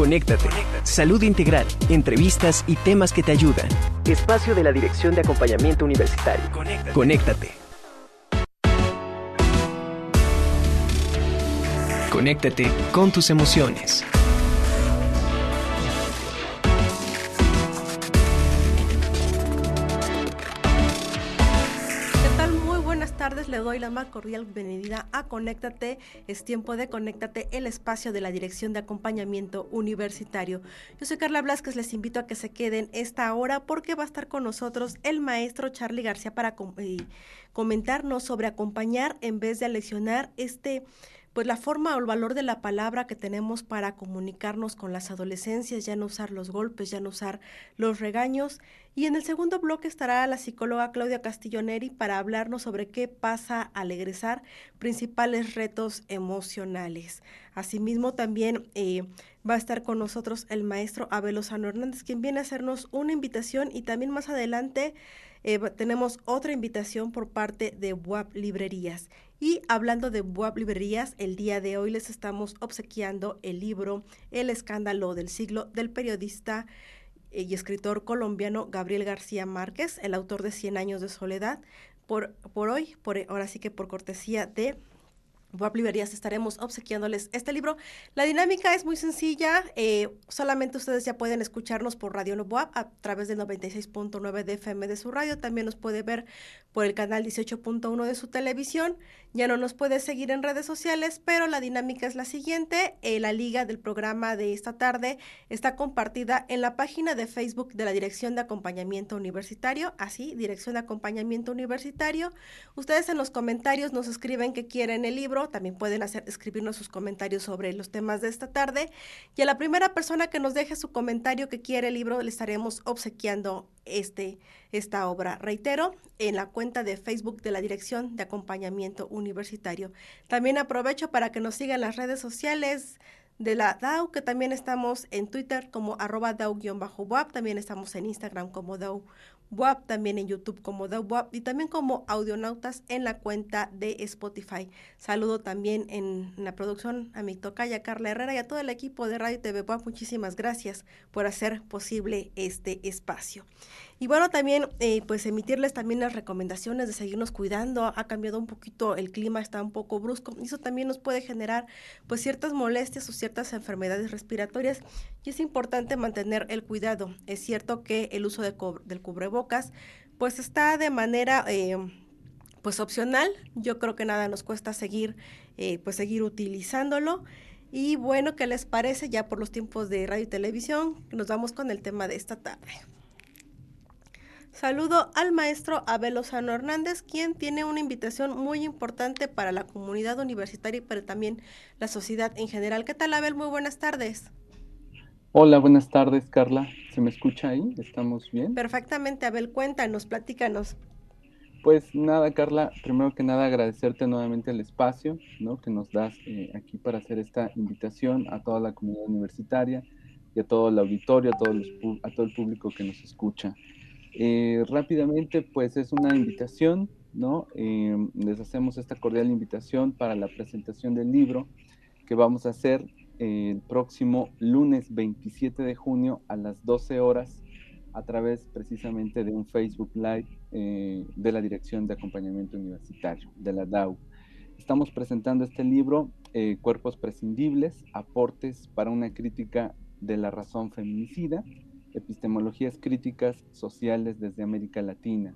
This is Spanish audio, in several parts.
Conéctate. Salud integral, entrevistas y temas que te ayudan. Espacio de la Dirección de Acompañamiento Universitario. Conéctate. Conéctate con tus emociones. Doy la más cordial bienvenida a Conéctate. Es tiempo de Conéctate, el espacio de la Dirección de Acompañamiento Universitario. Yo soy Carla Blasquez, les invito a que se queden esta hora porque va a estar con nosotros el maestro Charlie García para eh, comentarnos sobre acompañar en vez de leccionar este pues la forma o el valor de la palabra que tenemos para comunicarnos con las adolescencias, ya no usar los golpes, ya no usar los regaños. Y en el segundo bloque estará la psicóloga Claudia Castilloneri para hablarnos sobre qué pasa al egresar, principales retos emocionales. Asimismo, también eh, va a estar con nosotros el maestro Abel Osano Hernández, quien viene a hacernos una invitación y también más adelante eh, tenemos otra invitación por parte de WAP Librerías. Y hablando de WAP Librerías, el día de hoy les estamos obsequiando el libro El escándalo del siglo del periodista eh, y escritor colombiano Gabriel García Márquez, el autor de Cien años de soledad. Por, por hoy, por, ahora sí que por cortesía de WAP Librerías estaremos obsequiándoles este libro. La dinámica es muy sencilla, eh, solamente ustedes ya pueden escucharnos por Radio WAP a través del 96.9 de FM de su radio, también nos puede ver por el canal 18.1 de su televisión, ya no nos puede seguir en redes sociales, pero la dinámica es la siguiente, eh, la liga del programa de esta tarde está compartida en la página de Facebook de la Dirección de Acompañamiento Universitario, así, Dirección de Acompañamiento Universitario. Ustedes en los comentarios nos escriben que quieren el libro, también pueden hacer, escribirnos sus comentarios sobre los temas de esta tarde. Y a la primera persona que nos deje su comentario que quiere el libro, le estaremos obsequiando este, esta obra. Reitero, en la cuenta de Facebook de la Dirección de Acompañamiento Universitario. También aprovecho para que nos sigan las redes sociales de la DAO, que también estamos en Twitter como arroba DAO-WAP, también estamos en Instagram como DAO WAP, también en YouTube como The WAP y también como Audionautas en la cuenta de Spotify. Saludo también en la producción a mi tocaya Carla Herrera y a todo el equipo de Radio TV WAP. Muchísimas gracias por hacer posible este espacio. Y bueno, también eh, pues emitirles también las recomendaciones de seguirnos cuidando. Ha cambiado un poquito el clima, está un poco brusco. Y eso también nos puede generar pues ciertas molestias o ciertas enfermedades respiratorias y es importante mantener el cuidado. Es cierto que el uso de del cubrebocas pues está de manera... Eh, pues opcional, yo creo que nada nos cuesta seguir, eh, pues seguir utilizándolo. Y bueno, ¿qué les parece? Ya por los tiempos de radio y televisión, nos vamos con el tema de esta tarde. Saludo al maestro Abel Lozano Hernández, quien tiene una invitación muy importante para la comunidad universitaria, pero también la sociedad en general. ¿Qué tal, Abel? Muy buenas tardes. Hola, buenas tardes, Carla. ¿Se me escucha ahí? ¿Estamos bien? Perfectamente, Abel. Cuéntanos, platícanos. Pues nada, Carla, primero que nada agradecerte nuevamente el espacio ¿no? que nos das eh, aquí para hacer esta invitación a toda la comunidad universitaria y a todo el auditorio, a, todos a todo el público que nos escucha. Eh, rápidamente, pues es una invitación, ¿no? Eh, les hacemos esta cordial invitación para la presentación del libro que vamos a hacer el próximo lunes 27 de junio a las 12 horas a través precisamente de un Facebook Live eh, de la Dirección de Acompañamiento Universitario, de la DAU. Estamos presentando este libro, Cuerpos Prescindibles, Aportes para una crítica de la razón feminicida, Epistemologías Críticas Sociales desde América Latina.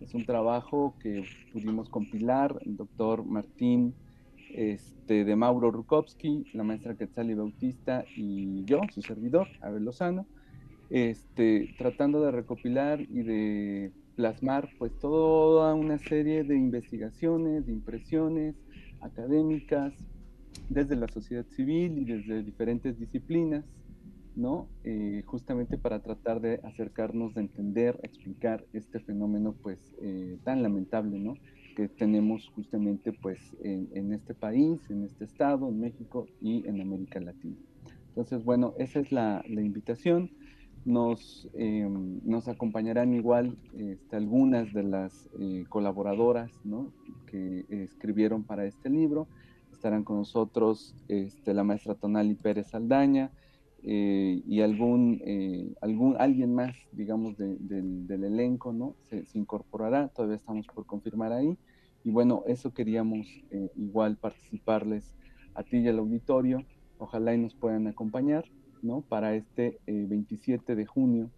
Es un trabajo que pudimos compilar el doctor Martín este, de Mauro Rukowski, la maestra Quetzali Bautista y yo, su servidor, Abel Lozano, este, tratando de recopilar y de plasmar pues toda una serie de investigaciones, de impresiones académicas desde la sociedad civil y desde diferentes disciplinas ¿no? Eh, justamente para tratar de acercarnos, de entender, explicar este fenómeno, pues, eh, tan lamentable, ¿no? Que tenemos justamente, pues, en, este país, en este estado, en México y en América Latina. Entonces, bueno, esa es la, invitación. Nos, em, nos acompañarán igual este, algunas de las eh, colaboradoras. Que escribieron para este libro. Estarán con nosotros este, la maestra Tonali Pérez Aldaña, eh, y algún, algún, alguien más, digamos, del, elenco, ¿no? Se, incorporará, todavía estamos por confirmar ahí. Y bueno, eso queríamos igual participarles a ti y al auditorio. Ojalá y nos puedan acompañar, ¿no? Para este 27 de junio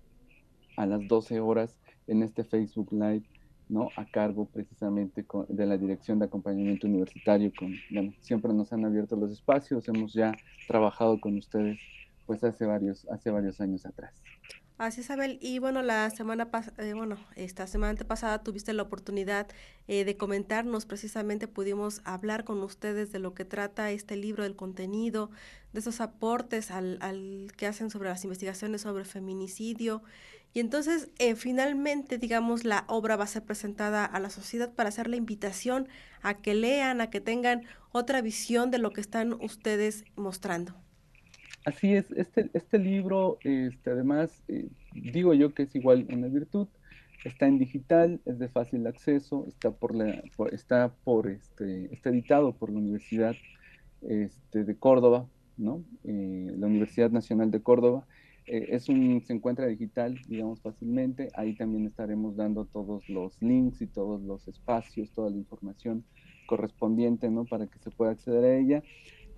a las 12 horas en este Facebook Live ¿no? a cargo precisamente de la Dirección de Acompañamiento Universitario. Con, siempre nos han abierto los espacios, hemos ya trabajado con ustedes pues hace varios, hace varios años atrás. Así es, Isabel. Y bueno, la semana pasada, eh, bueno, esta semana pasada tuviste la oportunidad eh, de comentarnos, precisamente pudimos hablar con ustedes de lo que trata este libro, del contenido, de esos aportes al, al que hacen sobre las investigaciones sobre feminicidio. Y entonces, eh, finalmente, digamos, la obra va a ser presentada a la sociedad para hacer la invitación a que lean, a que tengan otra visión de lo que están ustedes mostrando. Así es, este, este libro, este, además, eh, digo yo que es igual una virtud, está en digital, es de fácil acceso, está por la, está por este, está editado por la Universidad este, de Córdoba, ¿no? Eh, la Universidad Nacional de Córdoba, eh, es un, se encuentra digital, digamos, fácilmente. Ahí también estaremos dando todos los links y todos los espacios, toda la información correspondiente, ¿no? Para que se pueda acceder a ella.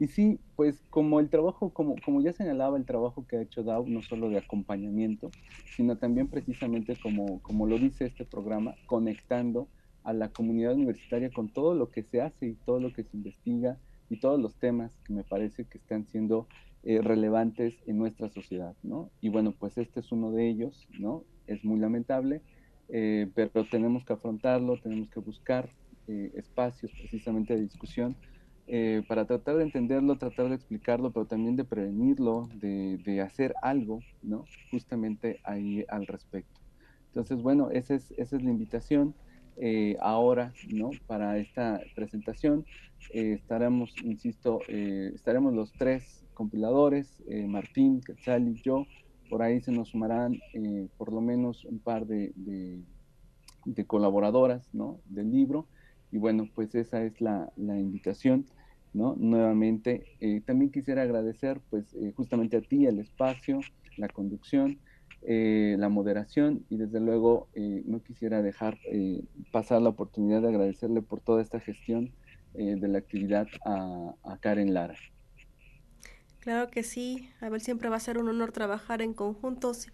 Y sí, pues como el trabajo, como, como ya señalaba el trabajo que ha hecho DAO, no solo de acompañamiento, sino también precisamente como, como lo dice este programa, conectando a la comunidad universitaria con todo lo que se hace y todo lo que se investiga y todos los temas que me parece que están siendo eh, relevantes en nuestra sociedad, ¿no? Y bueno, pues este es uno de ellos, ¿no? Es muy lamentable, eh, pero tenemos que afrontarlo, tenemos que buscar eh, espacios precisamente de discusión para tratar de entenderlo, tratar de explicarlo, pero también de prevenirlo, de, hacer algo, ¿no? Justamente ahí al respecto. Entonces, bueno, esa es, la invitación. ahora, ¿no? Para esta presentación estaremos, insisto, estaremos los tres compiladores, eh, Martín, Quetzal y yo. Por ahí se nos sumarán eh, por lo menos un par de, de, colaboradoras ¿no? del libro. Y bueno, pues esa es la, la invitación. ¿no? Nuevamente, eh, también quisiera agradecer pues justamente a ti el espacio, la conducción, la moderación y desde luego no quisiera dejar pasar la oportunidad de agradecerle por toda esta gestión de la actividad a, a Karen Lara. Claro que sí, a ver, siempre va a ser un honor trabajar en conjuntos,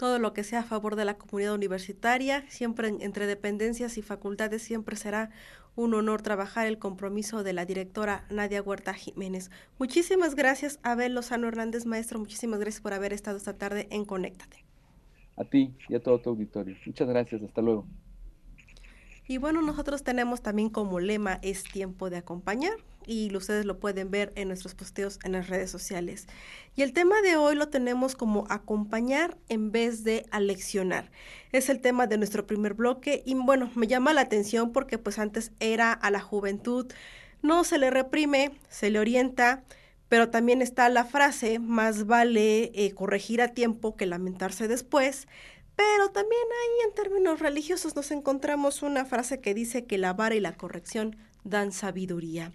todo lo que sea a favor de la comunidad universitaria, siempre entre dependencias y facultades, siempre será un honor trabajar el compromiso de la directora Nadia Huerta Jiménez. Muchísimas gracias, Abel Lozano Hernández, maestro, muchísimas gracias por haber estado esta tarde en Conéctate. A ti y a todo tu auditorio. Muchas gracias, hasta luego. Y bueno, nosotros tenemos también como lema es tiempo de acompañar y ustedes lo pueden ver en nuestros posteos en las redes sociales. Y el tema de hoy lo tenemos como acompañar en vez de aleccionar. Es el tema de nuestro primer bloque y bueno, me llama la atención porque pues antes era a la juventud, no se le reprime, se le orienta, pero también está la frase, más vale eh, corregir a tiempo que lamentarse después. Pero también ahí en términos religiosos nos encontramos una frase que dice que la vara y la corrección dan sabiduría.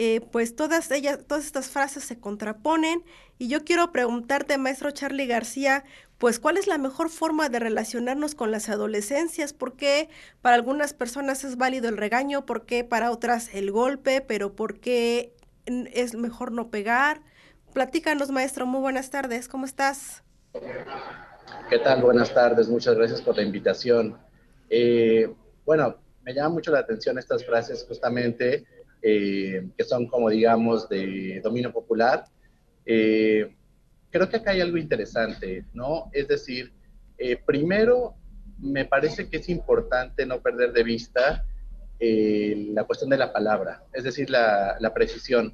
Eh, pues todas ellas, todas estas frases se contraponen y yo quiero preguntarte, maestro Charlie García, pues cuál es la mejor forma de relacionarnos con las adolescencias, por qué para algunas personas es válido el regaño, por qué para otras el golpe, pero por qué es mejor no pegar. Platícanos, maestro, muy buenas tardes, ¿cómo estás? ¿Qué tal? Buenas tardes, muchas gracias por la invitación. Eh, bueno, me llama mucho la atención estas frases justamente eh, que son como digamos de dominio popular. Eh, creo que acá hay algo interesante, ¿no? Es decir, primero, me parece que es importante no perder de vista la cuestión de la palabra, es decir, la, la precisión.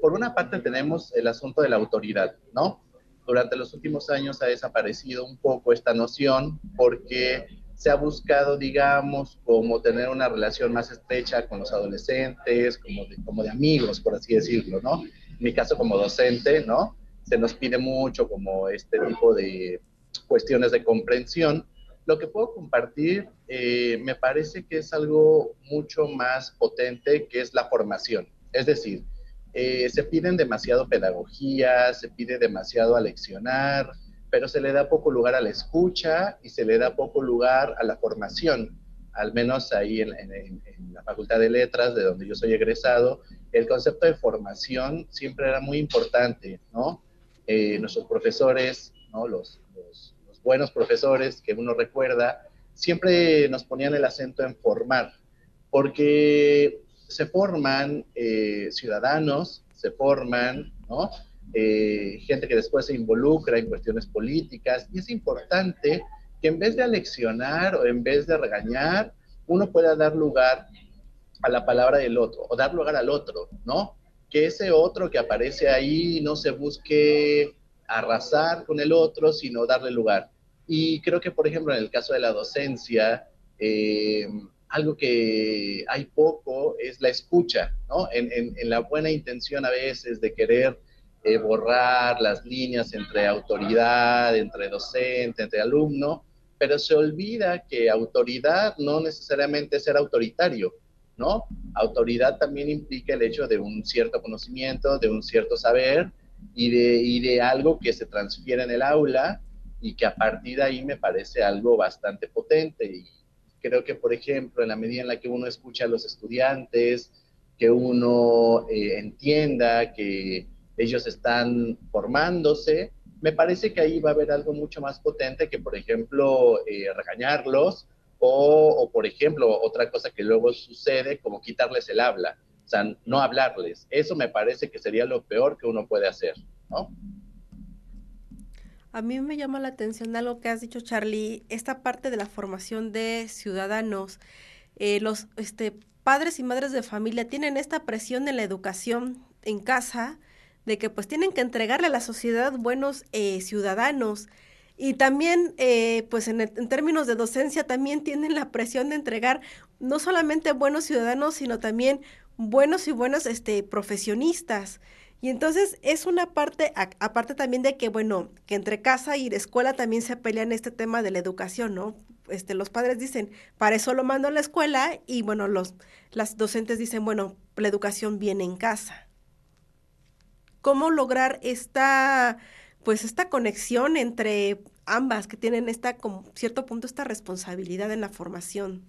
Por una parte tenemos el asunto de la autoridad, ¿no? durante los últimos años ha desaparecido un poco esta noción porque se ha buscado, digamos, como tener una relación más estrecha con los adolescentes, como de, como de amigos, por así decirlo, ¿no? En mi caso como docente, ¿no? Se nos pide mucho como este tipo de cuestiones de comprensión. Lo que puedo compartir eh, me parece que es algo mucho más potente, que es la formación. Es decir, eh, se piden demasiado pedagogía, se pide demasiado a leccionar, pero se le da poco lugar a la escucha y se le da poco lugar a la formación. Al menos ahí en, la Facultad de Letras, de donde yo soy egresado, el concepto de formación siempre era muy importante, ¿no? Eh, nuestros profesores, ¿no? Los, los, buenos profesores que uno recuerda, siempre nos ponían el acento en formar, porque se forman eh, ciudadanos, se forman, ¿no? Eh, gente que después se involucra en cuestiones políticas, y es importante que en vez de aleccionar o en vez de regañar, uno pueda dar lugar a la palabra del otro, o dar lugar al otro, ¿no? Que ese otro que aparece ahí no se busque arrasar con el otro, sino darle lugar. Y creo que, por ejemplo, en el caso de la docencia, eh, algo que hay poco es la escucha, ¿no? En, la buena intención a veces de querer eh, borrar las líneas entre autoridad, entre docente, entre alumno, pero se olvida que autoridad no necesariamente es ser autoritario, ¿no? Autoridad también implica el hecho de un cierto conocimiento, de un cierto saber y de, y de algo que se transfiere en el aula y que a partir de ahí me parece algo bastante potente. Y creo que, por ejemplo, en la medida en la que uno escucha a los estudiantes, que uno eh, entienda que ellos están formándose, me parece que ahí va a haber algo mucho más potente que, por ejemplo, eh, regañarlos o, por ejemplo, otra cosa que luego sucede, como quitarles el habla, o sea, no hablarles. Eso me parece que sería lo peor que uno puede hacer. A mí me llama la atención algo que has dicho, Charlie, esta parte de la formación de ciudadanos. Eh, los este, padres y madres de familia tienen esta presión en la educación en casa de que pues tienen que entregarle a la sociedad buenos eh, ciudadanos y también, eh, pues en, términos de docencia, también tienen la presión de entregar no solamente buenos ciudadanos, sino también buenos y buenos este, profesionistas. Y entonces es una parte, aparte también de que, bueno, que entre casa y escuela también se pelean este tema de la educación, ¿no? Este, los padres dicen, para eso lo mando a la escuela y, bueno, los, las docentes dicen, bueno, la educación viene en casa. ¿Cómo lograr esta pues esta conexión entre ambas que tienen esta, como cierto punto, esta responsabilidad en la formación.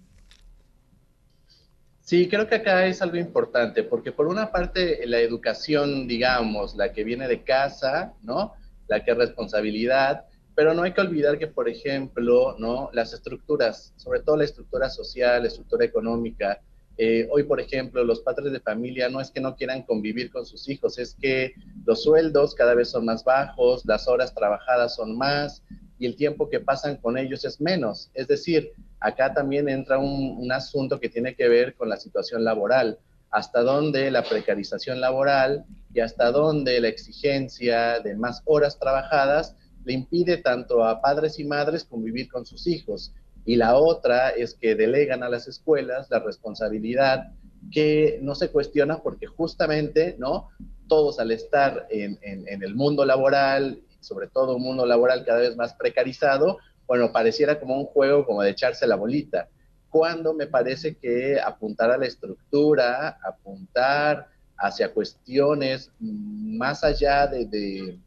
Sí, creo que acá es algo importante, porque por una parte la educación, digamos, la que viene de casa, ¿no? La que es responsabilidad, pero no hay que olvidar que, por ejemplo, ¿no? Las estructuras, sobre todo la estructura social, la estructura económica, eh, hoy, por ejemplo, los padres de familia no es que no quieran convivir con sus hijos, es que los sueldos cada vez son más bajos, las horas trabajadas son más y el tiempo que pasan con ellos es menos. Es decir, acá también entra un, un asunto que tiene que ver con la situación laboral, hasta dónde la precarización laboral y hasta dónde la exigencia de más horas trabajadas le impide tanto a padres y madres convivir con sus hijos y la otra es que delegan a las escuelas la responsabilidad que no se cuestiona porque justamente, ¿no? Todos al estar en, el mundo laboral, sobre todo un mundo laboral cada vez más precarizado, bueno, pareciera como un juego como de echarse la bolita. Cuando me parece que apuntar a la estructura, apuntar hacia cuestiones más allá de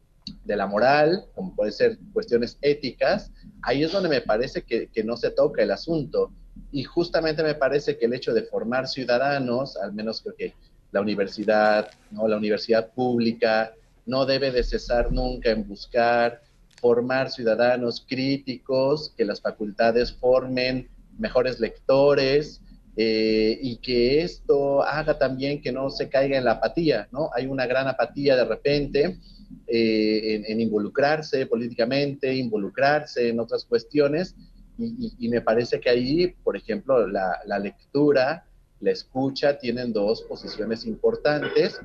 de la moral, como puede ser cuestiones éticas, ahí es donde me parece que, no se toca el asunto. Y justamente me parece que el hecho de formar ciudadanos, al menos creo que la universidad, ¿no? la universidad pública, no debe de cesar nunca en buscar formar ciudadanos críticos, que las facultades formen mejores lectores eh, y que esto haga también que no se caiga en la apatía, ¿no? Hay una gran apatía de repente eh, en, involucrarse políticamente, involucrarse en otras cuestiones, y, me parece que ahí, por ejemplo, la, lectura, la escucha tienen dos posiciones importantes,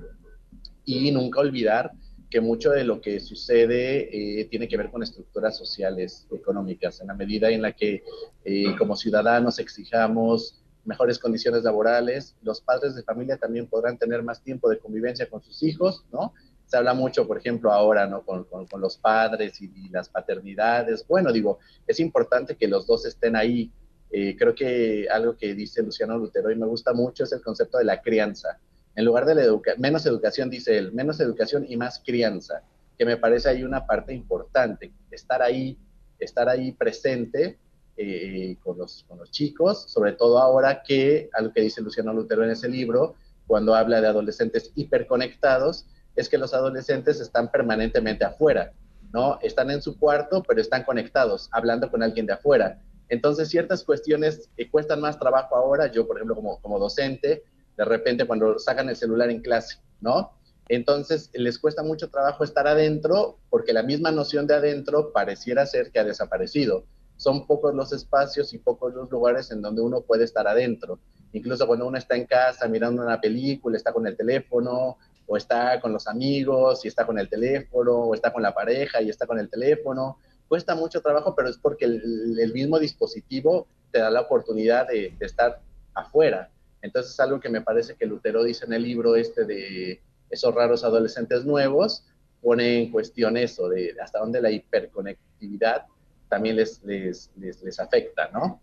y nunca olvidar que mucho de lo que sucede eh, tiene que ver con estructuras sociales, económicas, en la medida en la que eh, como ciudadanos exijamos mejores condiciones laborales, los padres de familia también podrán tener más tiempo de convivencia con sus hijos, ¿no? Se habla mucho, por ejemplo, ahora, ¿no? Con, los padres y, las paternidades. Bueno, digo, es importante que los dos estén ahí. Eh, creo que algo que dice Luciano Lutero y me gusta mucho es el concepto de la crianza. En lugar de la menos educación, dice él, menos educación y más crianza, que me parece ahí una parte importante, estar ahí, estar ahí presente eh, con, los, con los chicos, sobre todo ahora que, algo que dice Luciano Lutero en ese libro, cuando habla de adolescentes hiperconectados, es que los adolescentes están permanentemente afuera, ¿no? Están en su cuarto, pero están conectados, hablando con alguien de afuera. Entonces, ciertas cuestiones que cuestan más trabajo ahora, yo, por ejemplo, como, como docente, de repente cuando sacan el celular en clase, ¿no? Entonces, les cuesta mucho trabajo estar adentro porque la misma noción de adentro pareciera ser que ha desaparecido. Son pocos los espacios y pocos los lugares en donde uno puede estar adentro. Incluso cuando uno está en casa mirando una película, está con el teléfono, o está con los amigos y está con el teléfono, o está con la pareja y está con el teléfono. Cuesta mucho trabajo, pero es porque el, mismo dispositivo te da la oportunidad de, estar afuera. Entonces, algo que me parece que Lutero dice en el libro este de esos raros adolescentes nuevos, pone en cuestión eso, de hasta dónde la hiperconectividad también les, les, les, les afecta, ¿no?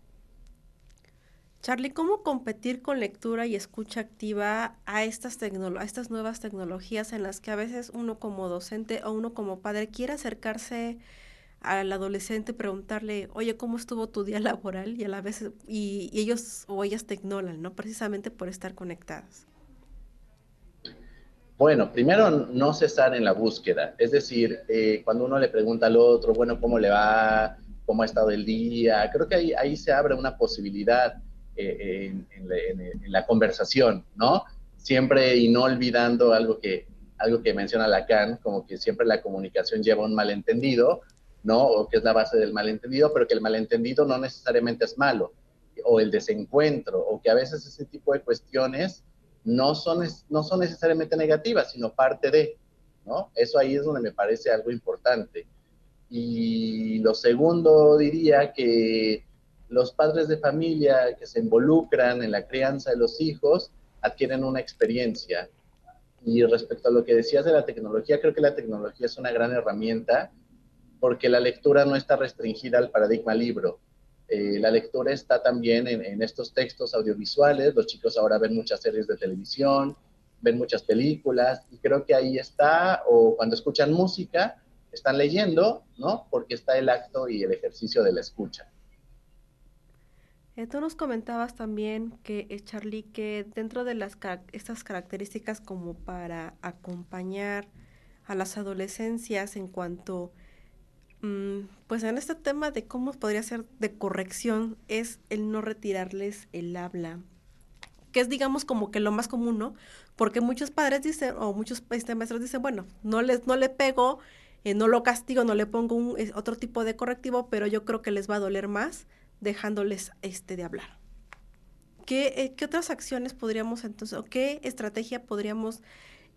Charlie, ¿cómo competir con lectura y escucha activa a estas, a estas nuevas tecnologías en las que a veces uno como docente o uno como padre quiere acercarse al adolescente, preguntarle, oye, ¿cómo estuvo tu día laboral? Y a la vez, y, ellos o ellas te ignoran, ¿no? Precisamente por estar conectadas. Bueno, primero no cesar en la búsqueda, es decir, eh, cuando uno le pregunta al otro, bueno, ¿cómo le va? ¿Cómo ha estado el día? Creo que ahí, ahí se abre una posibilidad eh, en, la conversación, ¿no? Siempre y no olvidando algo que, algo que menciona Lacan, como que siempre la comunicación lleva un malentendido, ¿no? O que es la base del malentendido, pero que el malentendido no necesariamente es malo, o el desencuentro, o que a veces ese tipo de cuestiones no son, no son necesariamente negativas, sino parte de, ¿no? Eso ahí es donde me parece algo importante. Y lo segundo diría que los padres de familia que se involucran en la crianza de los hijos adquieren una experiencia. Y respecto a lo que decías de la tecnología, creo que la tecnología es una gran herramienta porque la lectura no está restringida al paradigma libro. Eh, la lectura está también en, en, estos textos audiovisuales. Los chicos ahora ven muchas series de televisión, ven muchas películas y creo que ahí está, o cuando escuchan música, están leyendo, ¿no? Porque está el acto y el ejercicio de la escucha. Eh, tú nos comentabas también que, eh, Charlie, que dentro de las estas características como para acompañar a las adolescencias en cuanto, mm, pues en este tema de cómo podría ser de corrección, es el no retirarles el habla, que es digamos como que lo más común, ¿no? Porque muchos padres dicen, o muchos este, maestros dicen, bueno, no, les, no le pego, eh, no lo castigo, no le pongo un, otro tipo de correctivo, pero yo creo que les va a doler más dejándoles este de hablar. ¿Qué, eh, ¿Qué, otras acciones podríamos entonces, o qué estrategia podríamos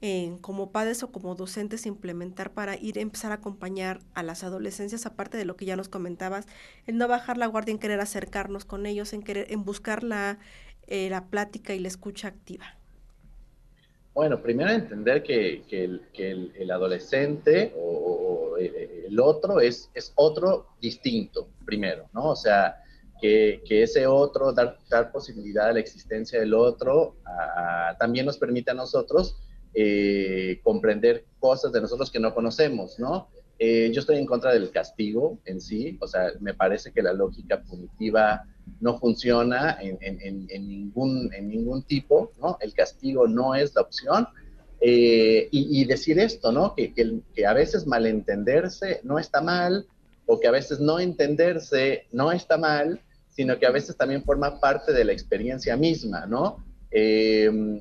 eh, como padres o como docentes implementar para ir a empezar a acompañar a las adolescencias, aparte de lo que ya nos comentabas, en no bajar la guardia, en querer acercarnos con ellos, en querer, en buscar la, eh, la plática y la escucha activa? Bueno, primero entender que, el, el, adolescente o, o, el otro es, es otro distinto, primero, ¿no? O sea, que, ese otro, dar, dar, posibilidad a la existencia del otro, también nos permite a nosotros eh, comprender cosas de nosotros que no conocemos, ¿no? Eh, yo estoy en contra del castigo en sí, o sea, me parece que la lógica punitiva no funciona en, en, ningún, en ningún tipo, ¿no? El castigo no es la opción. Eh, y, y, decir esto, ¿no? Que, que, que, a veces malentenderse no está mal, o que a veces no entenderse no está mal, sino que a veces también forma parte de la experiencia misma, ¿no? Em,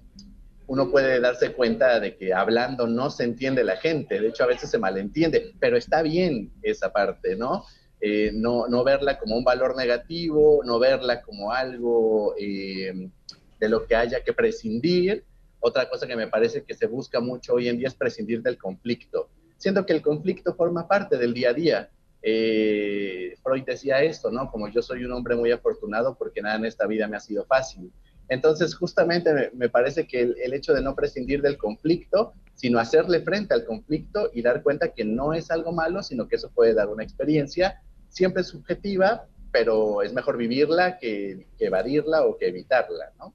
uno puede darse cuenta de que hablando no se entiende la gente, de hecho a veces se malentiende, pero está bien esa parte, ¿no? Eh, no, no, verla como un valor negativo, no verla como algo em, de lo que haya que prescindir. Otra cosa que me parece que se busca mucho hoy en día es prescindir del conflicto, siendo que el conflicto forma parte del día a día. Eh, Freud decía esto, ¿no? Como yo soy un hombre muy afortunado porque nada en esta vida me ha sido fácil. Entonces, justamente me, parece que el, hecho de no prescindir del conflicto, sino hacerle frente al conflicto y dar cuenta que no es algo malo, sino que eso puede dar una experiencia siempre subjetiva, pero es mejor vivirla que, que evadirla o que evitarla, ¿no?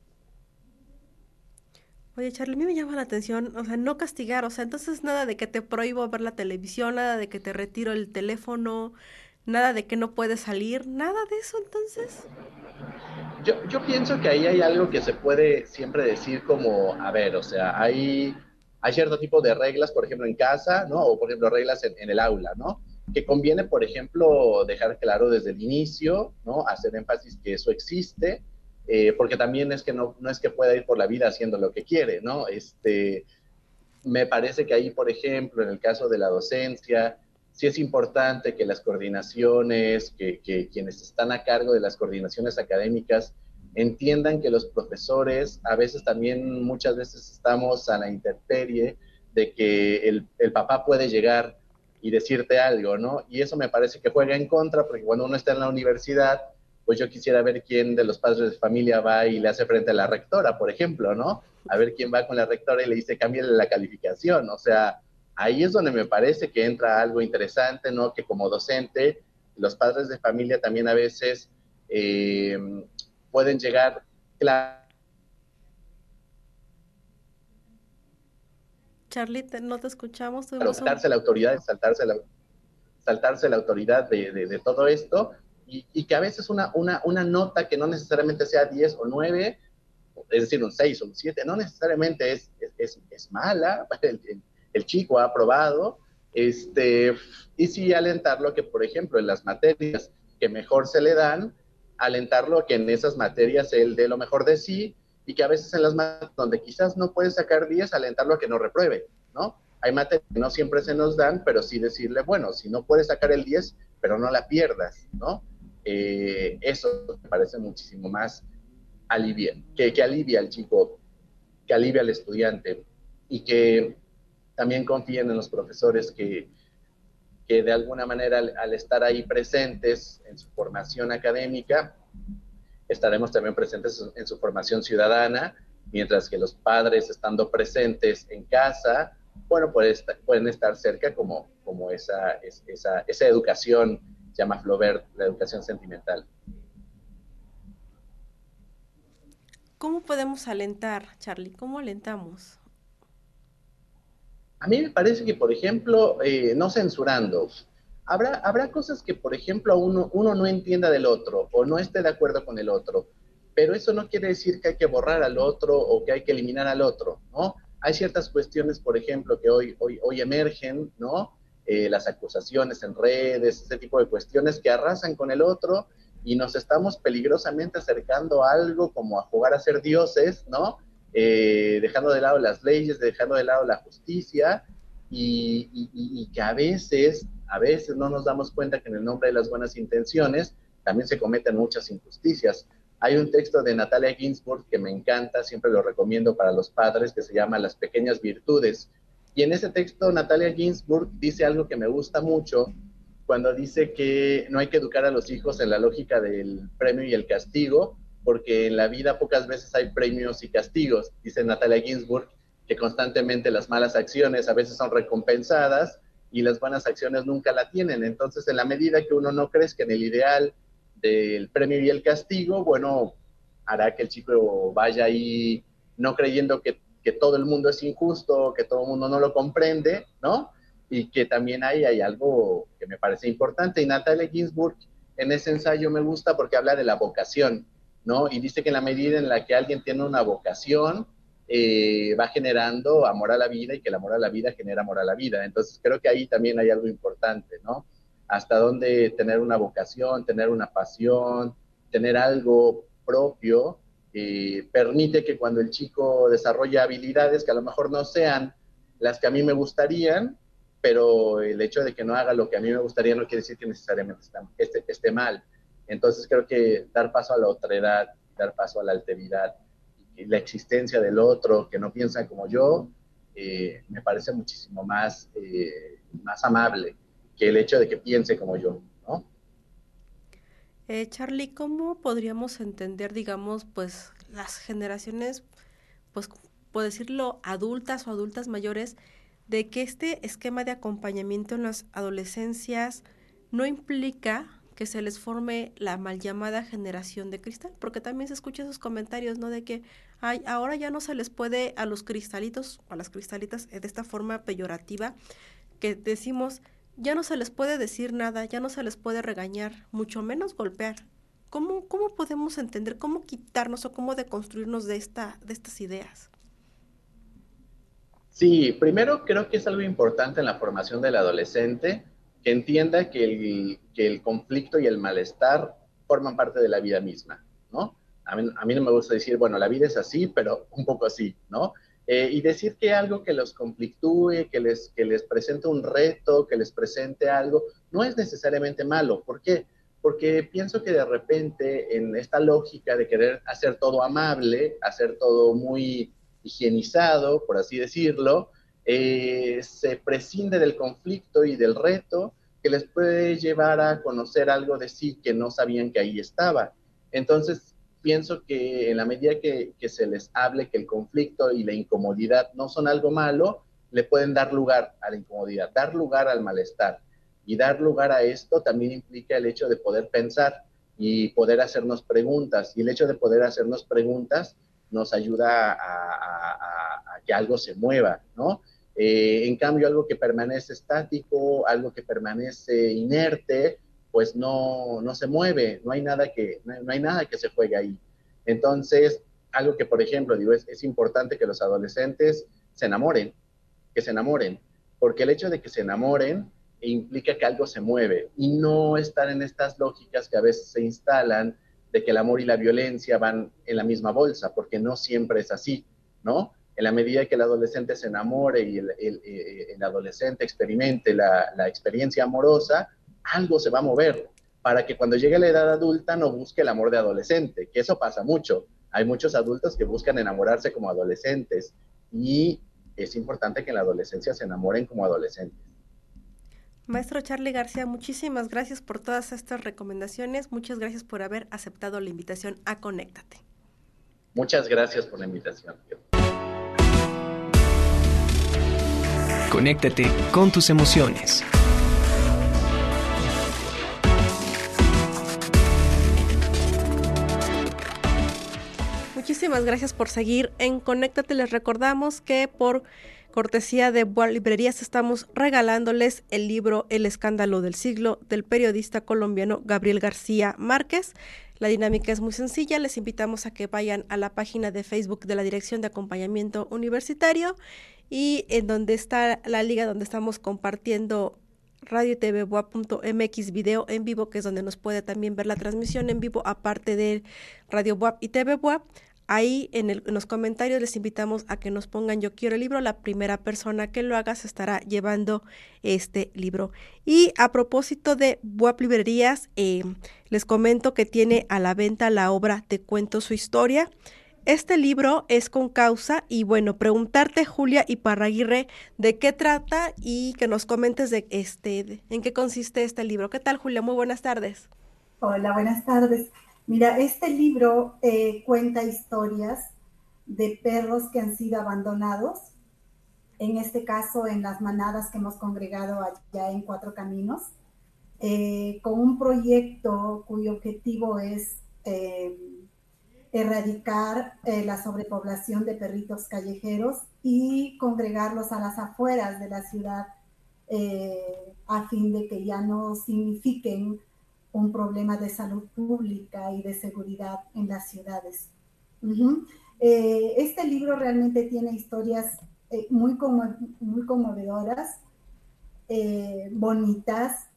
Oye, Charlie, a mí me llama la atención, o sea, no castigar, o sea, entonces nada de que te prohíbo ver la televisión, nada de que te retiro el teléfono, nada de que no puedes salir, nada de eso entonces. Yo, yo pienso que ahí hay algo que se puede siempre decir como, a ver, o sea, hay, hay cierto tipo de reglas, por ejemplo, en casa, ¿no? O por ejemplo, reglas en, en el aula, ¿no? Que conviene, por ejemplo, dejar claro desde el inicio, ¿no? Hacer énfasis que eso existe, eh, porque también es que no, no es que pueda ir por la vida haciendo lo que quiere, ¿no? Este, me parece que ahí, por ejemplo, en el caso de la docencia, sí es importante que las coordinaciones, que, que, quienes están a cargo de las coordinaciones académicas entiendan que los profesores a veces también muchas veces estamos a la intemperie de que el, el papá puede llegar y decirte algo, ¿no? Y eso me parece que juega en contra porque cuando uno está en la universidad, pues yo quisiera ver quién de los padres de familia va y le hace frente a la rectora, por ejemplo, ¿no? A ver quién va con la rectora y le dice, cámbiale la calificación. O sea, ahí es donde me parece que entra algo interesante, ¿no? Que como docente, los padres de familia también a veces eh, pueden llegar, claro. Charlie, no te escuchamos. Saltarse la autoridad, saltarse la, saltarse la autoridad de, de, de todo esto y, que a veces una, una, una, nota que no necesariamente sea 10 o 9, es decir, un 6 o un 7, no necesariamente es, es, es mala, el, chico ha aprobado, este, y sí alentarlo que, por ejemplo, en las materias que mejor se le dan, alentarlo que en esas materias él dé lo mejor de sí, y que a veces en las materias donde quizás no puede sacar 10, alentarlo a que no repruebe, ¿no? Hay materias que no siempre se nos dan, pero sí decirle, bueno, si no puedes sacar el 10, pero no la pierdas, ¿no? Eh, eso me parece muchísimo más alivia, que, que alivia al chico, que alivia al estudiante y que también confíen en los profesores que, que de alguna manera al, estar ahí presentes en su formación académica, estaremos también presentes en su formación ciudadana, mientras que los padres estando presentes en casa, bueno, pueden estar, pueden estar cerca como, como esa, esa, esa educación llama Flaubert la educación sentimental. ¿Cómo podemos alentar, Charlie? ¿Cómo alentamos? A mí me parece que, por ejemplo, eh, no censurando. Habrá, habrá cosas que, por ejemplo, uno, uno no entienda del otro o no esté de acuerdo con el otro, pero eso no quiere decir que hay que borrar al otro o que hay que eliminar al otro, ¿no? Hay ciertas cuestiones, por ejemplo, que hoy, hoy, hoy emergen, ¿no? Eh, las acusaciones en redes, ese tipo de cuestiones que arrasan con el otro y nos estamos peligrosamente acercando a algo como a jugar a ser dioses, ¿no? Eh, dejando de lado las leyes, dejando de lado la justicia y, y, y, que a veces, a veces no nos damos cuenta que en el nombre de las buenas intenciones también se cometen muchas injusticias. Hay un texto de Natalia Ginsburg que me encanta, siempre lo recomiendo para los padres, que se llama Las pequeñas virtudes. Y en ese texto, Natalia Ginsburg dice algo que me gusta mucho, cuando dice que no hay que educar a los hijos en la lógica del premio y el castigo, porque en la vida pocas veces hay premios y castigos. Dice Natalia Ginsburg que constantemente las malas acciones a veces son recompensadas y las buenas acciones nunca la tienen. Entonces, en la medida que uno no crezca en el ideal del premio y el castigo, bueno, hará que el chico vaya ahí no creyendo que que todo el mundo es injusto, que todo el mundo no lo comprende, ¿no? Y que también hay, hay algo que me parece importante. Y Natalia Ginsburg en ese ensayo me gusta porque habla de la vocación, ¿no? Y dice que en la medida en la que alguien tiene una vocación, eh, va generando amor a la vida y que el amor a la vida genera amor a la vida. Entonces creo que ahí también hay algo importante, ¿no? Hasta dónde tener una vocación, tener una pasión, tener algo propio eh, permite que cuando el chico desarrolla habilidades que a lo mejor no sean las que a mí me gustarían, pero el hecho de que no haga lo que a mí me gustaría no quiere decir que necesariamente esté, mal. Entonces creo que dar paso a la otredad, dar paso a la alteridad, la existencia del otro que no piensa como yo, eh, me parece muchísimo más, eh, más amable que el hecho de que piense como yo. Eh, Charlie, ¿cómo podríamos entender, digamos, pues las generaciones, pues, puedo decirlo, adultas o adultas mayores, de que este esquema de acompañamiento en las adolescencias no implica que se les forme la mal llamada generación de cristal, porque también se escuchan esos comentarios, ¿no? De que ay, ahora ya no se les puede a los cristalitos, a las cristalitas, de esta forma peyorativa, que decimos, ya no se les puede decir nada, ya no se les puede regañar, mucho menos golpear. ¿Cómo, cómo podemos entender, cómo quitarnos o cómo deconstruirnos de, esta, de estas ideas? Sí, primero creo que es algo importante en la formación del adolescente que entienda que el, que el conflicto y el malestar forman parte de la vida misma, ¿no? A mí, a mí, no me gusta decir, bueno, la vida es así, pero un poco así, ¿no? Eh, y decir que algo que los conflictúe, que les, que les presente un reto, que les presente algo, no es necesariamente malo. ¿Por qué? Porque pienso que de repente en esta lógica de querer hacer todo amable, hacer todo muy higienizado, por así decirlo, eh, se prescinde del conflicto y del reto que les puede llevar a conocer algo de sí que no sabían que ahí estaba. Entonces, pienso que en la medida que, que, se les hable que el conflicto y la incomodidad no son algo malo, le pueden dar lugar a la incomodidad, dar lugar al malestar. Y dar lugar a esto también implica el hecho de poder pensar y poder hacernos preguntas. Y el hecho de poder hacernos preguntas nos ayuda a, que algo se mueva, ¿no? Eh, en cambio, algo que permanece estático, algo que permanece inerte, pues no, no se mueve, no hay, nada que, no hay nada que se juegue ahí. Entonces, algo que, por ejemplo, digo, es, es importante que los adolescentes se enamoren, que se enamoren, porque el hecho de que se enamoren implica que algo se mueve y no estar en estas lógicas que a veces se instalan de que el amor y la violencia van en la misma bolsa, porque no siempre es así, ¿no? En la medida que el adolescente se enamore y el, el, el adolescente experimente la, la, experiencia amorosa, algo se va a mover para que cuando llegue a la edad adulta no busque el amor de adolescente, que eso pasa mucho. Hay muchos adultos que buscan enamorarse como adolescentes y es importante que en la adolescencia se enamoren como adolescentes. Maestro Charlie García, muchísimas gracias por todas estas recomendaciones. Muchas gracias por haber aceptado la invitación a Conéctate. Muchas gracias por la invitación. Conéctate con tus emociones. Muchísimas gracias por seguir en Conéctate. Les recordamos que por cortesía de Boa Librerías estamos regalándoles el libro El escándalo del siglo del periodista colombiano Gabriel García Márquez. La dinámica es muy sencilla, les invitamos a que vayan a la página de Facebook de la Dirección de Acompañamiento Universitario y en donde está la liga donde estamos compartiendo radio TV MX video en vivo, que es donde nos puede también ver la transmisión en vivo, aparte de Radio WAP y TV WAP. Ahí en, el, en, los comentarios les invitamos a que nos pongan yo quiero el libro. La primera persona que lo haga se estará llevando este libro. Y a propósito de WAP Librerías, eh, les comento que tiene a la venta la obra Te cuento su historia. Este libro es con causa y bueno, preguntarte Julia y Parraguirre de qué trata y que nos comentes de este en qué consiste este libro. ¿Qué tal Julia? Muy buenas tardes. Hola, buenas tardes. Mira, este libro eh, cuenta historias de perros que han sido abandonados, en este caso en las manadas que hemos congregado allá en Cuatro Caminos, eh, con un proyecto cuyo objetivo es eh, erradicar la sobrepoblación de perritos callejeros y congregarlos a las afueras de la ciudad a fin de que ya no signifiquen un problema de salud pública y de seguridad en las ciudades. Eh, este libro realmente tiene historias eh, muy, muy conmovedoras, eh, bonitas.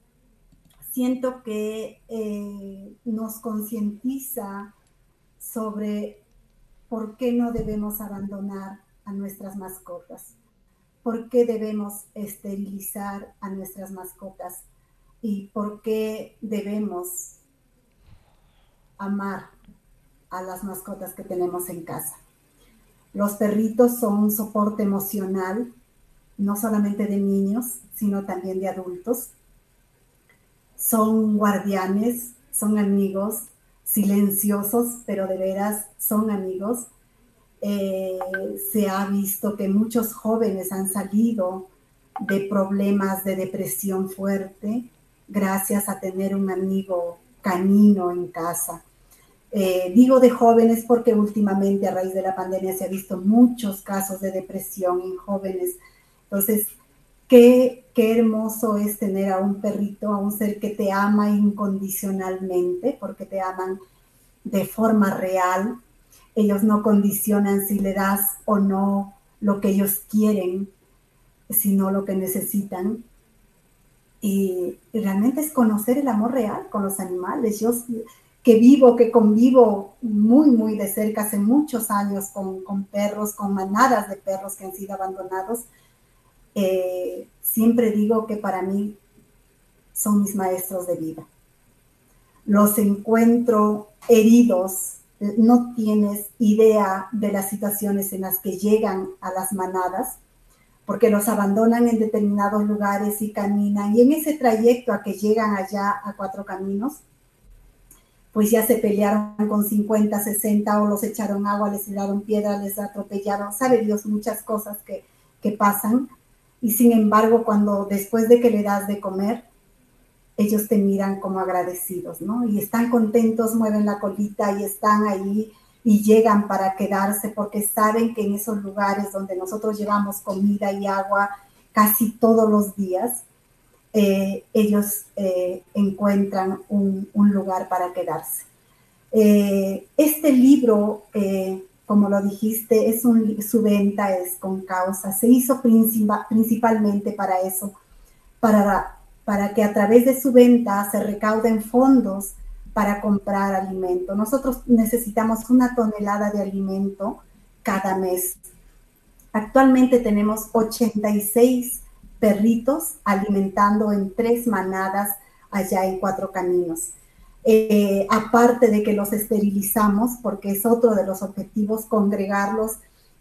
Siento que nos concientiza sobre por qué no debemos abandonar a nuestras mascotas, por qué debemos esterilizar a nuestras mascotas y por qué debemos amar a las mascotas que tenemos en casa. Los perritos son un soporte emocional, no solamente de niños, sino también de adultos. Son guardianes, son amigos, silenciosos, pero de veras son amigos. Eh, se ha visto que muchos jóvenes han salido de problemas de depresión fuerte gracias a tener un amigo canino en casa. Eh, digo de jóvenes porque últimamente a raíz de la pandemia se ha visto muchos casos de depresión en jóvenes. Entonces, qué, qué hermoso es tener a un perrito, a un ser que te ama incondicionalmente, porque te aman de forma real. Ellos no condicionan si le das o no lo que ellos quieren, sino lo que necesitan. Y, realmente es conocer el amor real con los animales. Yo que vivo, que convivo muy, muy de cerca hace muchos años con, perros, con manadas de perros que han sido abandonados, eh, siempre digo que para mí son mis maestros de vida. Los encuentro heridos, no tienes idea de las situaciones en las que llegan a las manadas, porque los abandonan en determinados lugares y caminan, y en ese trayecto a que llegan allá a cuatro caminos, pues ya se pelearon con 50, 60 o los echaron agua, les tiraron piedra, les atropellaron, sabe Dios muchas cosas que, que pasan, y sin embargo cuando después de que le das de comer, ellos te miran como agradecidos, ¿no? Y están contentos, mueven la colita y están ahí y llegan para quedarse porque saben que en esos lugares donde nosotros llevamos comida y agua casi todos los días, eh, ellos eh, encuentran un, lugar para quedarse. Eh, este libro, como lo dijiste, es un, su venta es con causa, se hizo principalmente para eso, para, para que a través de su venta se recauden fondos para comprar alimento. Nosotros necesitamos una tonelada de alimento cada mes. Actualmente tenemos 86 perritos alimentando en tres manadas allá en Cuatro Caminos. Eh, aparte de que los esterilizamos, porque es otro de los objetivos, congregarlos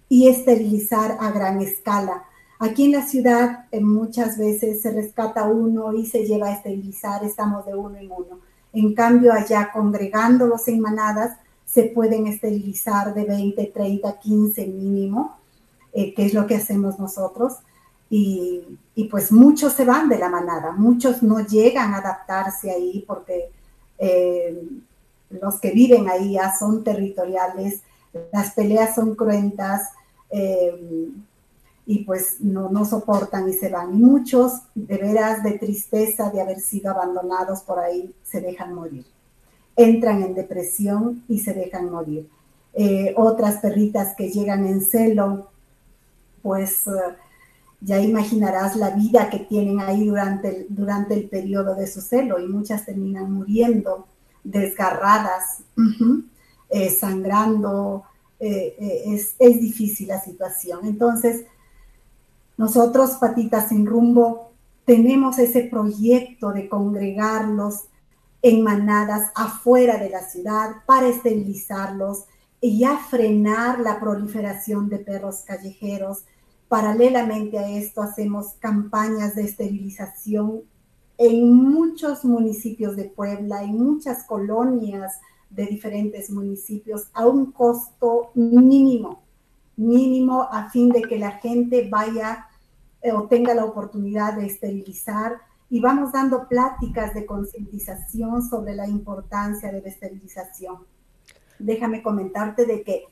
y esterilizar a gran escala. Aquí en la ciudad eh, muchas veces se rescata uno y se lleva a esterilizar, estamos de uno en uno. En cambio, allá congregándolos en manadas, se pueden esterilizar de 20, 30, 15 mínimo, eh, que es lo que hacemos nosotros. Y, pues muchos se van de la manada, muchos no llegan a adaptarse ahí porque eh, los que viven ahí ya son territoriales, las peleas son cruentas, eh, y pues no, no soportan y se van. Y muchos, de veras, de tristeza de haber sido abandonados por ahí, se dejan morir. Entran en depresión y se dejan morir. Eh, otras perritas que llegan en celo, pues eh, ya imaginarás la vida que tienen ahí durante el, durante el periodo de su celo y muchas terminan muriendo, desgarradas, eh, sangrando. es, es difícil la situación. Entonces, nosotros, Patitas sin rumbo, tenemos ese proyecto de congregarlos en manadas afuera de la ciudad para esterilizarlos y ya frenar la proliferación de perros callejeros. Paralelamente a esto hacemos campañas de esterilización en muchos municipios de Puebla, en muchas colonias de diferentes municipios a un costo mínimo, mínimo a fin de que la gente vaya eh, o tenga la oportunidad de esterilizar y vamos dando pláticas de concientización sobre la importancia de la esterilización. Déjame comentarte de que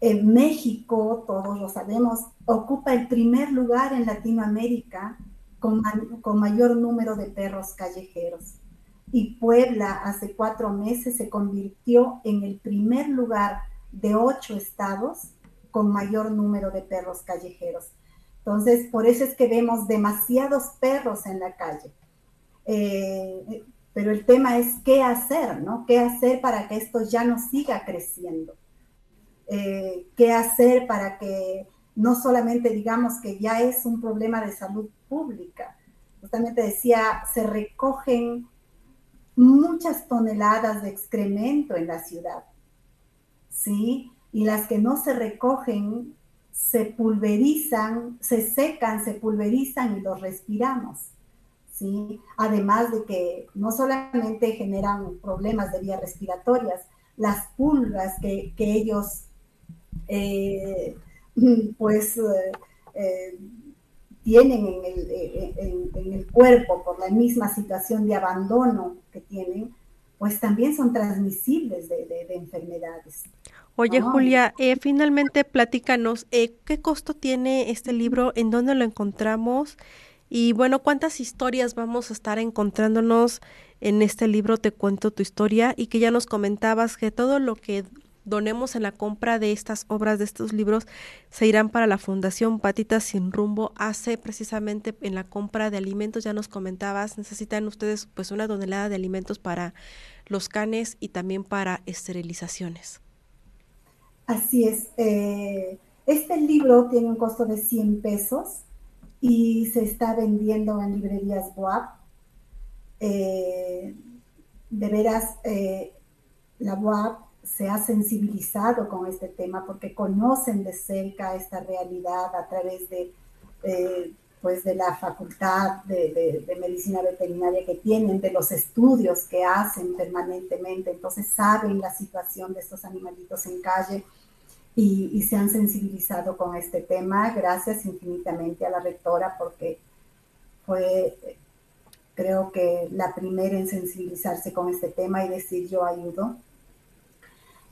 en México, todos lo sabemos, ocupa el primer lugar en Latinoamérica con, con mayor número de perros callejeros. Y Puebla hace cuatro meses se convirtió en el primer lugar de ocho estados con mayor número de perros callejeros. Entonces, por eso es que vemos demasiados perros en la calle. Eh, pero el tema es qué hacer, ¿no? ¿Qué hacer para que esto ya no siga creciendo? Eh, ¿Qué hacer para que no solamente digamos que ya es un problema de salud pública? Justamente decía, se recogen muchas toneladas de excremento en la ciudad, ¿sí? Y las que no se recogen se pulverizan, se secan, se pulverizan y los respiramos. ¿sí? Además de que no solamente generan problemas de vías respiratorias, las pulgas que, ellos eh, pues eh, tienen en el, en el cuerpo por la misma situación de abandono que tienen, pues también son transmisibles de, enfermedades. Oye, Julia, eh, finalmente platícanos, eh, ¿qué costo tiene este libro? ¿En dónde lo encontramos? Y bueno, ¿cuántas historias vamos a estar encontrándonos en este libro? Te cuento tu historia y que ya nos comentabas que todo lo que donemos en la compra de estas obras, de estos libros, se irán para la Fundación Patitas Sin Rumbo. Hace precisamente en la compra de alimentos, ya nos comentabas, necesitan ustedes pues una tonelada de alimentos para los canes y también para esterilizaciones. Así es. Eh, este libro tiene un costo de 100 pesos y se está vendiendo en librerías BOAP. Eh, de veras, eh, la BOAP se ha sensibilizado con este tema porque conocen de cerca esta realidad a través de, pues de la facultad de, medicina veterinaria que tienen, de los estudios que hacen permanentemente, entonces saben la situación de estos animalitos en calle y, y se han sensibilizado con este tema. Gracias infinitamente a la rectora porque fue creo que la primera en sensibilizarse con este tema y decir yo ayudo.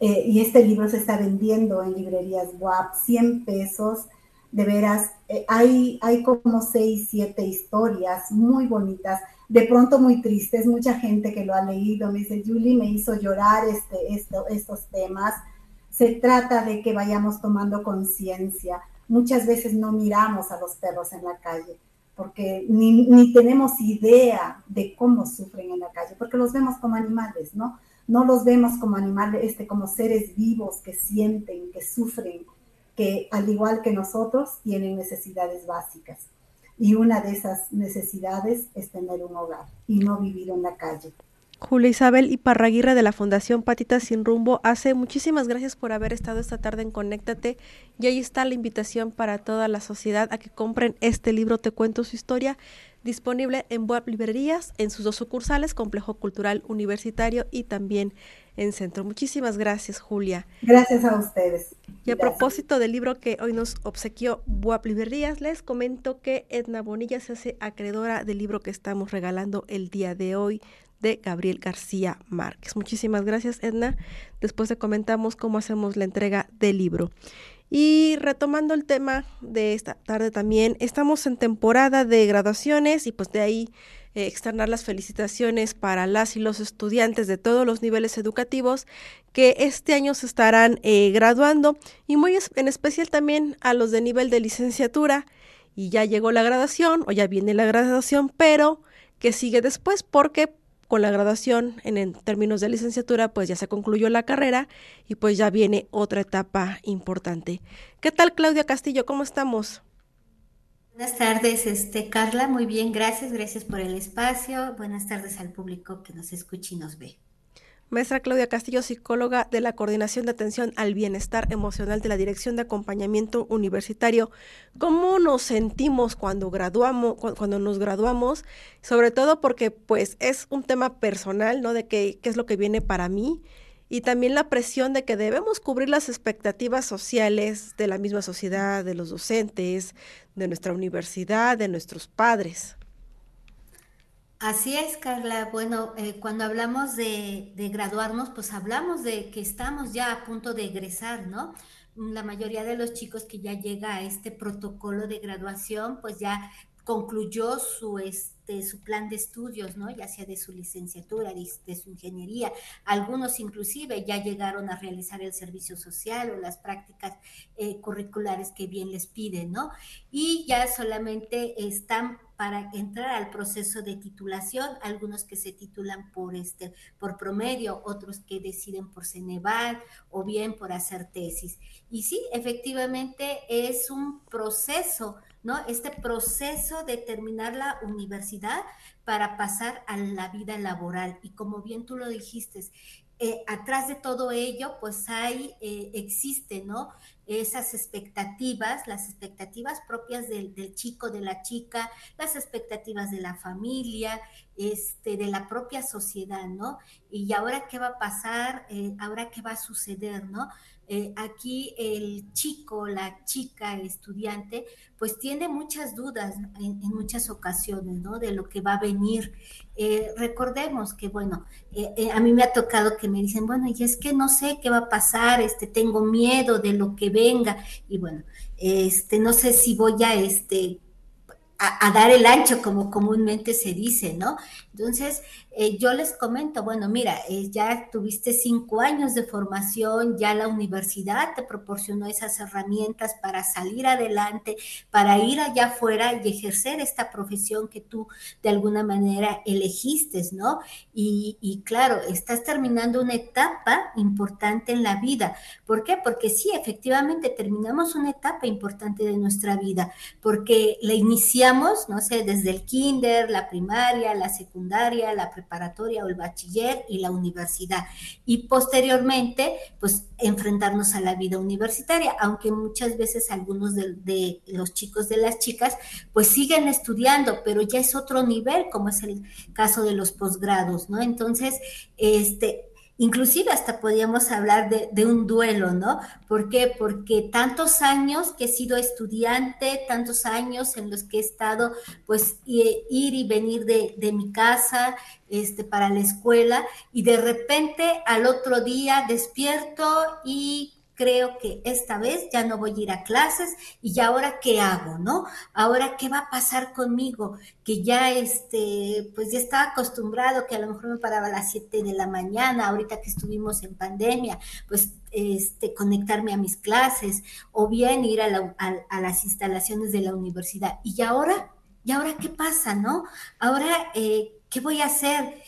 Eh, y este libro se está vendiendo en librerías WAP, 100 pesos. De veras, eh, hay, hay como 6, 7 historias muy bonitas, de pronto muy tristes. Mucha gente que lo ha leído me dice, Julie me hizo llorar este, esto, estos temas. Se trata de que vayamos tomando conciencia. Muchas veces no miramos a los perros en la calle porque ni, tenemos idea de cómo sufren en la calle, porque los vemos como animales, ¿no? no los vemos como animales, este, como seres vivos que sienten, que sufren, que al igual que nosotros tienen necesidades básicas. Y una de esas necesidades es tener un hogar y no vivir en la calle. Julia Isabel y Parraguirre de la Fundación Patitas Sin Rumbo hace muchísimas gracias por haber estado esta tarde en Conéctate y ahí está la invitación para toda la sociedad a que compren este libro Te cuento su historia disponible en web librerías en sus dos sucursales, Complejo Cultural Universitario y también en Centro. Muchísimas gracias, Julia. Gracias a ustedes. Y a propósito del libro que hoy nos obsequió Web Librerías, les comento que Edna Bonilla se hace acreedora del libro que estamos regalando el día de hoy de Gabriel García Márquez. Muchísimas gracias, Edna. Después te comentamos cómo hacemos la entrega del libro. Y retomando el tema de esta tarde también, estamos en temporada de graduaciones y pues de ahí eh, externar las felicitaciones para las y los estudiantes de todos los niveles educativos que este año se estarán eh, graduando y muy en especial también a los de nivel de licenciatura y ya llegó la graduación o ya viene la graduación, pero que sigue después porque con la graduación en, términos de licenciatura, pues ya se concluyó la carrera y pues ya viene otra etapa importante. ¿Qué tal, Claudia Castillo? ¿Cómo estamos? Buenas tardes, este, Carla. Muy bien, gracias. Gracias por el espacio. Buenas tardes al público que nos escucha y nos ve. Maestra Claudia Castillo, psicóloga de la Coordinación de Atención al Bienestar Emocional de la Dirección de Acompañamiento Universitario. ¿Cómo nos sentimos cuando graduamos, cuando nos graduamos? Sobre todo porque pues es un tema personal, ¿no? De qué, qué es lo que viene para mí y también la presión de que debemos cubrir las expectativas sociales de la misma sociedad, de los docentes, de nuestra universidad, de nuestros padres. Así es, Carla. Bueno, eh, cuando hablamos de, graduarnos, pues hablamos de que estamos ya a punto de egresar, ¿no? La mayoría de los chicos que ya llega a este protocolo de graduación, pues ya concluyó su, este, su plan de estudios, ¿no? Ya sea de su licenciatura, de, su ingeniería. Algunos inclusive ya llegaron a realizar el servicio social o las prácticas eh, curriculares que bien les piden, ¿no? Y ya solamente están para entrar al proceso de titulación, algunos que se titulan por este por promedio, otros que deciden por Ceneval o bien por hacer tesis. Y sí, efectivamente es un proceso, ¿no? Este proceso de terminar la universidad para pasar a la vida laboral. Y como bien tú lo dijiste, eh, atrás de todo ello, pues hay, eh, existe, ¿no? esas expectativas, las expectativas propias del, chico, de la chica, las expectativas de la familia, este, de la propia sociedad, ¿no? Y ahora qué va a pasar, eh, ahora qué va a suceder, ¿no? Eh, aquí el chico, la chica, estudiante, pues tiene muchas dudas en, muchas ocasiones, ¿no? De lo que va a venir. Eh, recordemos que, bueno, eh, a mí me ha tocado que me dicen, bueno, y es que no sé qué va a pasar, este, tengo miedo de lo que venga, y bueno, este, no sé si voy a, este, a, dar el ancho, como comúnmente se dice, ¿no? Entonces, eh, yo les comento, bueno, mira, eh, ya tuviste cinco años de formación, ya la universidad te proporcionó esas herramientas para salir adelante, para ir allá afuera y ejercer esta profesión que tú de alguna manera elegiste, ¿no? Y, y claro, estás terminando una etapa importante en la vida. ¿Por qué? Porque sí, efectivamente terminamos una etapa importante de nuestra vida, porque la iniciamos, no sé, desde el kinder, la primaria, la secundaria, la preparación preparatoria o el bachiller y la universidad. Y posteriormente, pues enfrentarnos a la vida universitaria, aunque muchas veces algunos de, los chicos de las chicas, pues siguen estudiando, pero ya es otro nivel, como es el caso de los posgrados, ¿no? Entonces, este, inclusive hasta podríamos hablar de, un duelo, ¿no? ¿Por qué? Porque tantos años que he sido estudiante, tantos años en los que he estado, pues, ir y venir de, de mi casa, este, para la escuela, y de repente al otro día despierto y creo que esta vez ya no voy a ir a clases y ahora qué hago, ¿no? Ahora qué va a pasar conmigo, que ya este, pues ya estaba acostumbrado que a lo mejor me paraba a las 7 de la mañana, ahorita que estuvimos en pandemia, pues este, conectarme a mis clases o bien ir a, a, las instalaciones de la universidad. ¿Y ahora? ¿Y ahora qué pasa, no? Ahora, eh, ¿qué voy a hacer?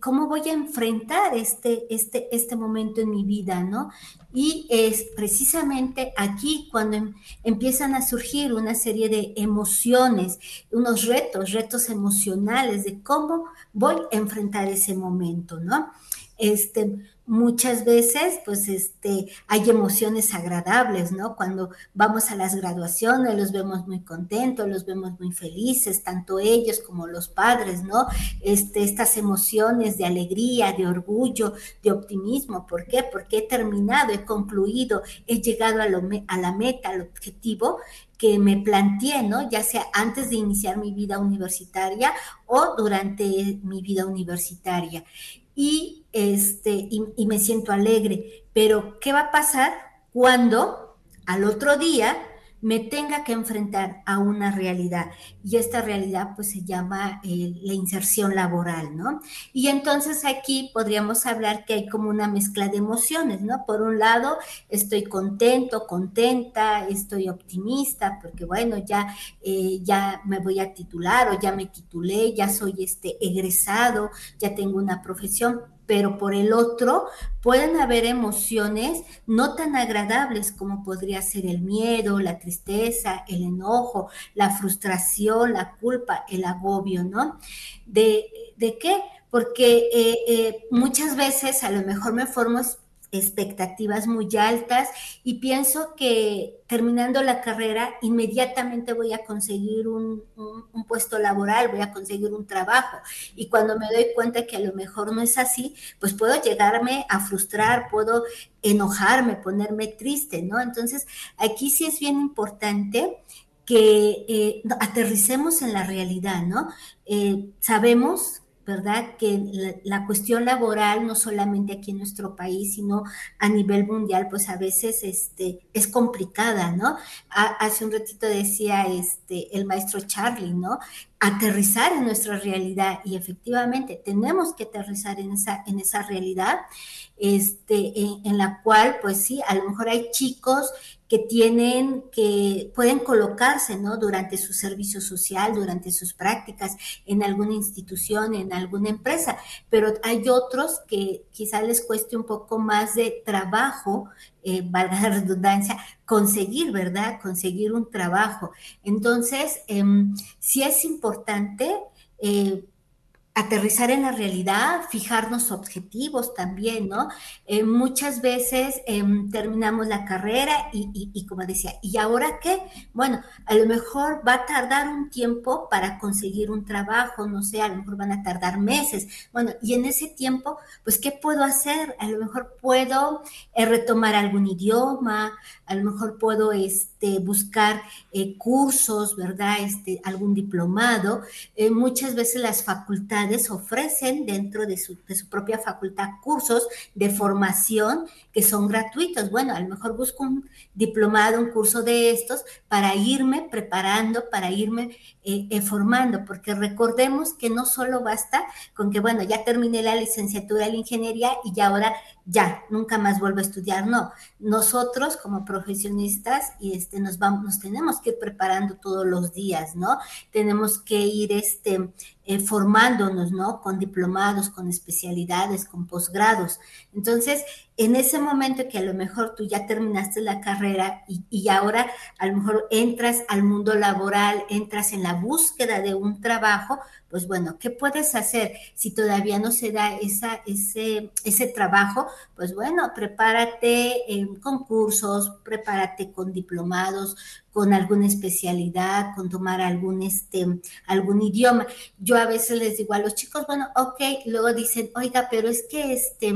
¿Cómo voy a enfrentar este, este, este momento en mi vida, no? Y es precisamente aquí cuando em, empiezan a surgir una serie de emociones, unos retos, retos emocionales de cómo voy a enfrentar ese momento, ¿no? Este, muchas veces, pues, este, hay emociones agradables, ¿no? Cuando vamos a las graduaciones, los vemos muy contentos, los vemos muy felices, tanto ellos como los padres, ¿no? Este, estas emociones de alegría, de orgullo, de optimismo. ¿Por qué? Porque he terminado, he concluido, he llegado a, a la meta, al objetivo que me planteé, ¿no? Ya sea antes de iniciar mi vida universitaria o durante mi vida universitaria y, este, y, me siento alegre. Pero, ¿qué va a pasar cuando al otro día me tenga que enfrentar a una realidad. Y esta realidad pues se llama eh, la inserción laboral, ¿no? Y entonces aquí podríamos hablar que hay como una mezcla de emociones, ¿no? Por un lado, estoy contento, contenta, estoy optimista, porque bueno, ya, eh, ya me voy a titular o ya me titulé, ya soy este egresado, ya tengo una profesión, pero por el otro pueden haber emociones no tan agradables como podría ser el miedo, la tristeza, el enojo, la frustración, la culpa, el agobio, ¿no? ¿De, de qué? Porque eh, eh, muchas veces a lo mejor me formo expectativas muy altas y pienso que terminando la carrera inmediatamente voy a conseguir un, puesto laboral, voy a conseguir un trabajo y cuando me doy cuenta que a lo mejor no es así, pues puedo llegarme a frustrar, puedo enojarme, ponerme triste, ¿no? Entonces aquí sí es bien importante que eh, aterricemos en la realidad, ¿no? Eh, sabemos ¿verdad? Que la, cuestión laboral, no solamente aquí en nuestro país, sino a nivel mundial, pues a veces este, es complicada, ¿no? hace un ratito decía este, el maestro Charlie, ¿no? Aterrizar en nuestra realidad y efectivamente tenemos que aterrizar en esa, en esa realidad, este, en la cual, pues sí, a lo mejor hay chicos que tienen, que pueden colocarse, ¿no? Durante su servicio social, durante sus prácticas en alguna institución, en alguna empresa, pero hay otros que quizá les cueste un poco más de trabajo, eh, valga la redundancia, conseguir, ¿verdad? Conseguir un trabajo. Entonces, eh, sí es importante eh, aterrizar en la realidad, fijarnos objetivos también, ¿no? Eh, muchas veces em, terminamos la carrera y, como decía, ¿y ahora qué? Bueno, a lo mejor va a tardar un tiempo para conseguir un trabajo, no sé, a lo mejor van a tardar meses. Bueno, y en ese tiempo, pues, ¿qué puedo hacer? A lo mejor puedo eh, retomar algún idioma, a lo mejor puedo este, buscar eh, cursos, ¿verdad? Este, algún diplomado. muchas veces las facultades ofrecen dentro de su, propia facultad cursos de formación que son gratuitos. Bueno, a lo mejor busco un diplomado, un curso de estos para irme preparando, para irme eh, eh, formando, porque recordemos que no solo basta con que, bueno, ya terminé la licenciatura en ingeniería y ya ahora ya, nunca más vuelvo a estudiar, no. Nosotros como profesionistas y este, nos, vamos, nos tenemos que ir preparando todos los días, ¿no? Tenemos que ir este, eh, formándonos, ¿no? Con diplomados, con especialidades, con posgrados. Entonces, en ese momento que a lo mejor tú ya terminaste la carrera y, y, ahora a lo mejor entras al mundo laboral, entras en la búsqueda de un trabajo, pues bueno, ¿qué puedes hacer si todavía no se da esa, ese, ese trabajo? Pues bueno, prepárate en concursos, prepárate con diplomados, con alguna especialidad, con tomar algún, este, algún idioma. Yo a veces les digo a los chicos, bueno, ok, luego dicen, oiga, pero es que, este,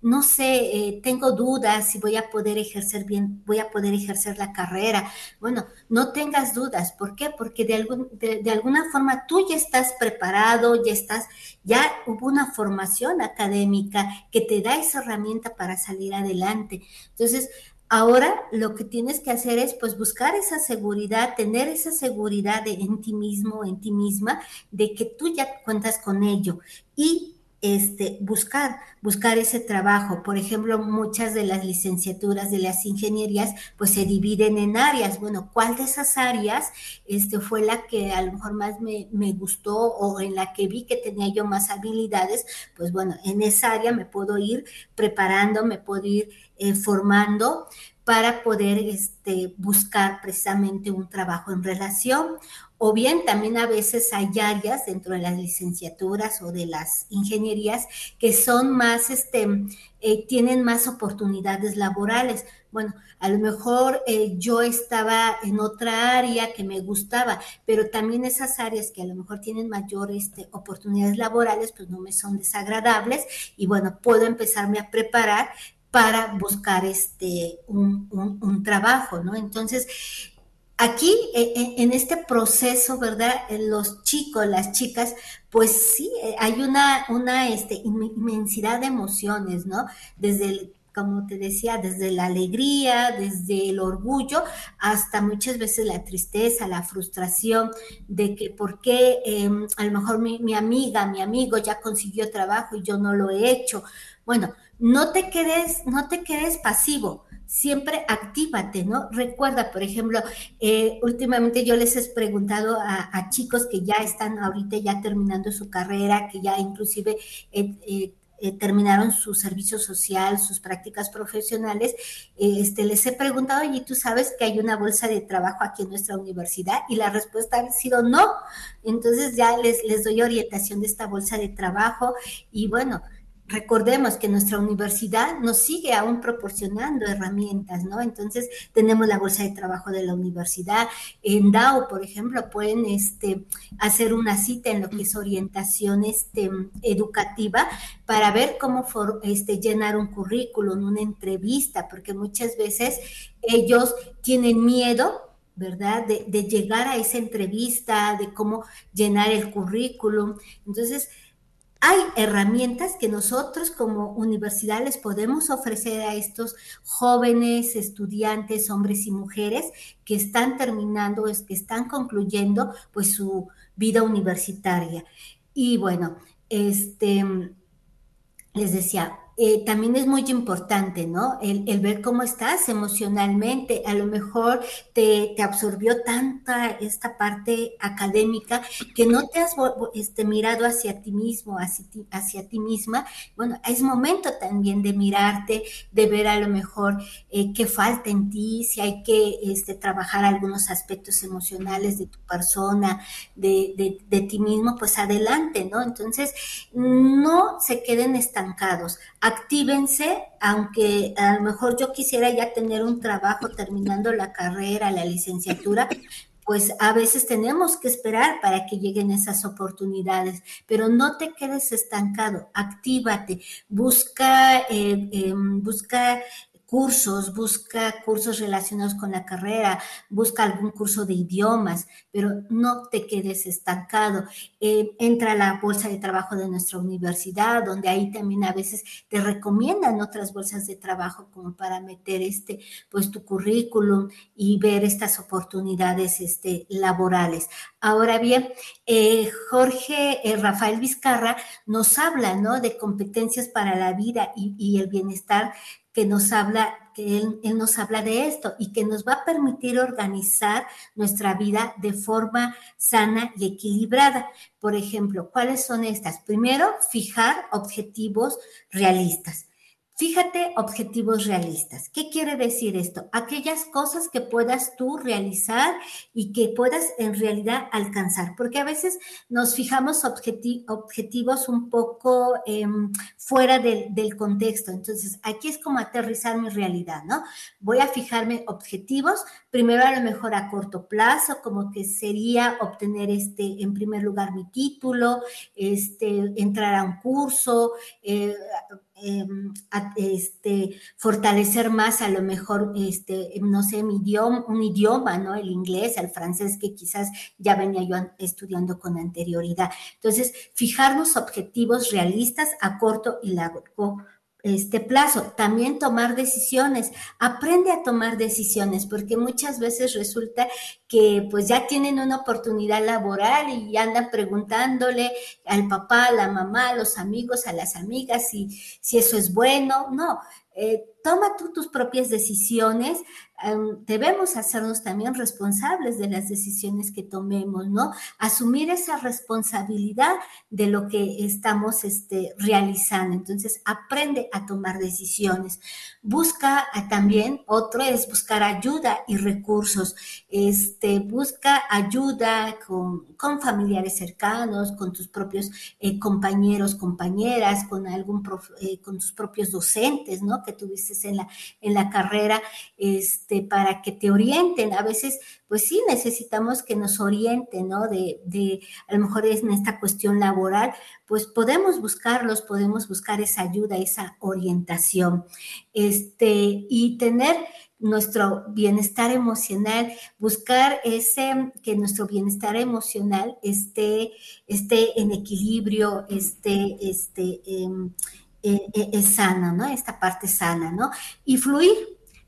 no sé, eh, tengo dudas si voy a poder ejercer bien, voy a poder ejercer la carrera. Bueno, no tengas dudas. ¿Por qué? Porque de, algún, de, alguna forma tú ya estás preparado, ya estás, ya hubo una formación académica que te da esa herramienta para salir adelante. Entonces, Ahora lo que tienes que hacer es pues buscar esa seguridad, tener esa seguridad en ti mismo, en ti misma, de que tú ya cuentas con ello. Y este, buscar, buscar ese trabajo. Por ejemplo, muchas de las licenciaturas de las ingenierías pues se dividen en áreas. Bueno, ¿cuál de esas áreas este, fue la que a lo mejor más me, me gustó o en la que vi que tenía yo más habilidades? Pues bueno, en esa área me puedo ir preparando, me puedo ir eh, formando para poder este, buscar precisamente un trabajo en relación. O bien también a veces hay áreas dentro de las licenciaturas o de las ingenierías que son más, este, eh, tienen más oportunidades laborales. Bueno, a lo mejor eh, yo estaba en otra área que me gustaba, pero también esas áreas que a lo mejor tienen mayor este, oportunidades laborales, pues no me son desagradables y bueno, puedo empezarme a preparar para buscar este, un, trabajo, ¿no? Entonces, aquí e, e, en este proceso, ¿verdad? Los chicos, las chicas, pues sí, eh, hay una, una este, inmensidad de emociones, ¿no? Desde el como te decía, desde la alegría, desde el orgullo, hasta muchas veces la tristeza, la frustración de que por qué em, a lo mejor mi, mi, amiga, mi amigo ya consiguió trabajo y yo no lo he hecho. Bueno, no te quedes, no te quedes pasivo, siempre actívate, ¿no? Recuerda, por ejemplo, eh, últimamente yo les he preguntado a, chicos que ya están ahorita ya terminando su carrera, que ya inclusive eh, eh, terminaron su servicio social, sus prácticas profesionales, este, les he preguntado, y tú sabes que hay una bolsa de trabajo aquí en nuestra universidad, y la respuesta ha sido no. Entonces ya les, les doy orientación de esta bolsa de trabajo, y bueno, recordemos que nuestra universidad nos sigue aún proporcionando herramientas, ¿no? Entonces, tenemos la bolsa de trabajo de la universidad. En DAO, por ejemplo, pueden este, hacer una cita en lo que es orientación este, educativa para ver cómo este, llenar un currículum, una entrevista, porque muchas veces ellos tienen miedo ¿verdad? De, de, llegar a esa entrevista, de cómo llenar el currículum. Entonces, hay herramientas que nosotros como universidad les podemos ofrecer a estos jóvenes estudiantes, hombres y mujeres que están terminando, que están concluyendo pues su vida universitaria. Y bueno, este les decía, eh, también es muy importante, ¿no? El, ver cómo estás emocionalmente. A lo mejor te, absorbió tanta esta parte académica que no te has este, mirado hacia ti mismo, hacia ti, hacia ti misma. Bueno, es momento también de mirarte, de ver a lo mejor eh, qué falta en ti, si hay que este, trabajar algunos aspectos emocionales de tu persona, de, de, de ti mismo, pues adelante, ¿no? Entonces, no se queden estancados actívense, aunque a lo mejor yo quisiera ya tener un trabajo terminando la carrera, la licenciatura, pues a veces tenemos que esperar para que lleguen esas oportunidades, pero no te quedes estancado, actívate, busca, eh, em, busca cursos, busca cursos relacionados con la carrera, busca algún curso de idiomas, pero no te quedes estancado. Eh, entra a la bolsa de trabajo de nuestra universidad, donde ahí también a veces te recomiendan otras bolsas de trabajo como para meter este, pues tu currículum y ver estas oportunidades este, laborales. Ahora bien, eh, Jorge eh, Rafael Vizcarra nos habla, ¿no? De competencias para la vida y, y el bienestar que nos habla, que él, nos habla de esto y que nos va a permitir organizar nuestra vida de forma sana y equilibrada. Por ejemplo, ¿cuáles son estas? Primero, fijar objetivos realistas. Fíjate objetivos realistas. ¿Qué quiere decir esto? Aquellas cosas que puedas tú realizar y que puedas en realidad alcanzar, porque a veces nos fijamos objetivos un poco em, fuera del contexto. Entonces, aquí es como aterrizar mi realidad, ¿no? Voy a fijarme objetivos, primero a lo mejor a corto plazo, como que sería obtener este, en primer lugar, mi título, este, entrar a un curso, eh, Em, este, fortalecer más a lo mejor, este, no sé, mi idioma, un idioma, ¿no? El inglés, el francés, que quizás ya venía yo estudiando con anterioridad. Entonces, fijarnos objetivos realistas a corto y largo este plazo. También tomar decisiones. Aprende a tomar decisiones porque muchas veces resulta que pues ya tienen una oportunidad laboral y andan preguntándole al papá, a la mamá, a los amigos, a las amigas si, si eso es bueno. No, eh, toma tú tus propias decisiones, debemos hacernos también responsables de las decisiones que tomemos, ¿no? Asumir esa responsabilidad de lo que estamos este, realizando. Entonces, aprende a tomar decisiones. Busca también, otro es buscar ayuda y recursos. Este, busca ayuda con, familiares cercanos, con tus propios eh, compañeros, compañeras, con algún, eh, con tus propios docentes, ¿no? Que tuviste en la, en la carrera, este, para que te orienten. A veces, pues sí, necesitamos que nos orienten, ¿no? De, de, a lo mejor es en esta cuestión laboral, pues podemos buscarlos, podemos buscar esa ayuda, esa orientación, este, y tener nuestro bienestar emocional, buscar ese, que nuestro bienestar emocional esté, esté en equilibrio, esté, este, eh, eh, es sana, ¿no? Esta parte sana, ¿no? Y fluir,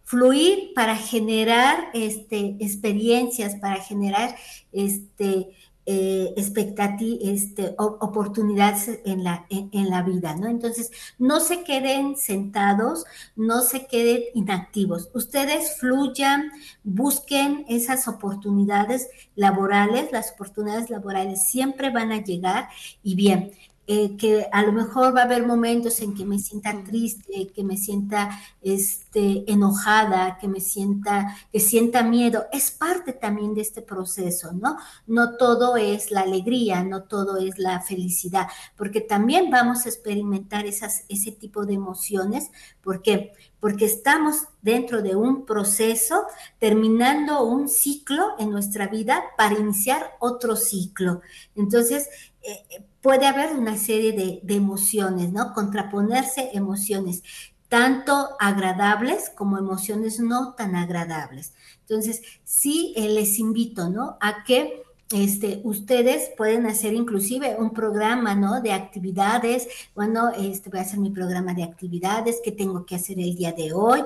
fluir para generar este, experiencias, para generar este, eh, este, oportunidades en la, en, la vida, ¿no? Entonces, no se queden sentados, no se queden inactivos. Ustedes fluyan, busquen esas oportunidades laborales, las oportunidades laborales siempre van a llegar y bien, eh, que a lo mejor va a haber momentos en que me sienta triste, que me sienta este, enojada, que me sienta, que sienta miedo. Es parte también de este proceso, ¿no? No todo es la alegría, no todo es la felicidad, porque también vamos a experimentar esas, ese tipo de emociones. ¿Por qué? Porque estamos dentro de un proceso, terminando un ciclo en nuestra vida para iniciar otro ciclo. Entonces, eh, puede haber una serie de, emociones, ¿no? Contraponerse emociones, tanto agradables como emociones no tan agradables. Entonces, sí eh, les invito, ¿no? A que este, ustedes pueden hacer inclusive un programa, ¿no? De actividades. Bueno, este, voy a hacer mi programa de actividades que tengo que hacer el día de hoy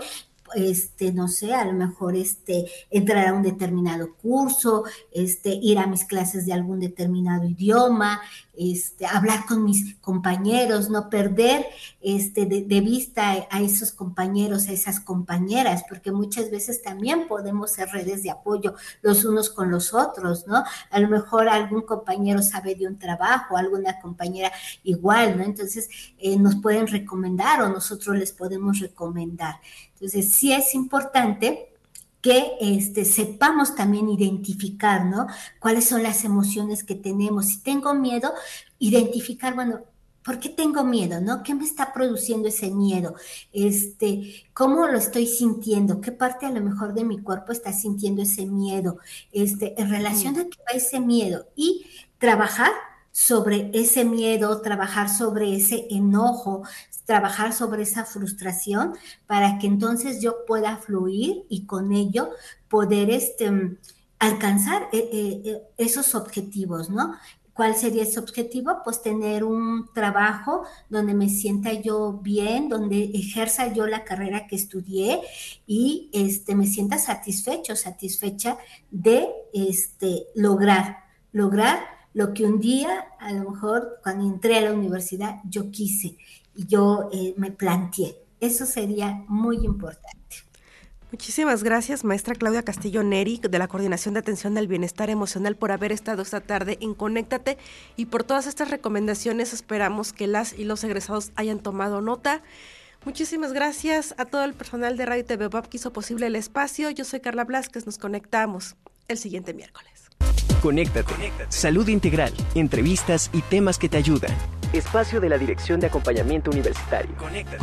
este, no sé, a lo mejor este, entrar a un determinado curso, este, ir a mis clases de algún determinado idioma, este, hablar con mis compañeros, no perder este, de, vista a esos compañeros, a esas compañeras, porque muchas veces también podemos ser redes de apoyo los unos con los otros, ¿no? A lo mejor algún compañero sabe de un trabajo, alguna compañera igual, ¿no? Entonces eh, nos pueden recomendar o nosotros les podemos recomendar. Entonces sí es importante que este, sepamos también identificar, ¿no? Cuáles son las emociones que tenemos. Si tengo miedo, identificar, bueno, ¿por qué tengo miedo, no? ¿Qué me está produciendo ese miedo? Este, ¿cómo lo estoy sintiendo? ¿Qué parte a lo mejor de mi cuerpo está sintiendo ese miedo? Este, en relación a qué va ese miedo y trabajar sobre ese miedo, trabajar sobre ese enojo, trabajar sobre esa frustración para que entonces yo pueda fluir y con ello poder este, alcanzar eh, eh, eh, esos objetivos, ¿no? ¿Cuál sería ese objetivo? Pues tener un trabajo donde me sienta yo bien, donde ejerza yo la carrera que estudié y este, me sienta satisfecho, satisfecha de este, lograr, lograr lo que un día, a lo mejor cuando entré a la universidad, yo quise yo eh, me planteé. Eso sería muy importante. Muchísimas gracias, maestra Claudia Castillo Neri, de la Coordinación de Atención al Bienestar Emocional, por haber estado esta tarde en Conéctate y por todas estas recomendaciones. Esperamos que las y los egresados hayan tomado nota. Muchísimas gracias a todo el personal de Radio TV Bob que hizo posible el espacio. Yo soy Carla Blasquez, nos conectamos el siguiente miércoles. Conéctate. Salud integral, entrevistas y temas que te ayudan. Espacio de la Dirección de Acompañamiento Universitario. Conéctate.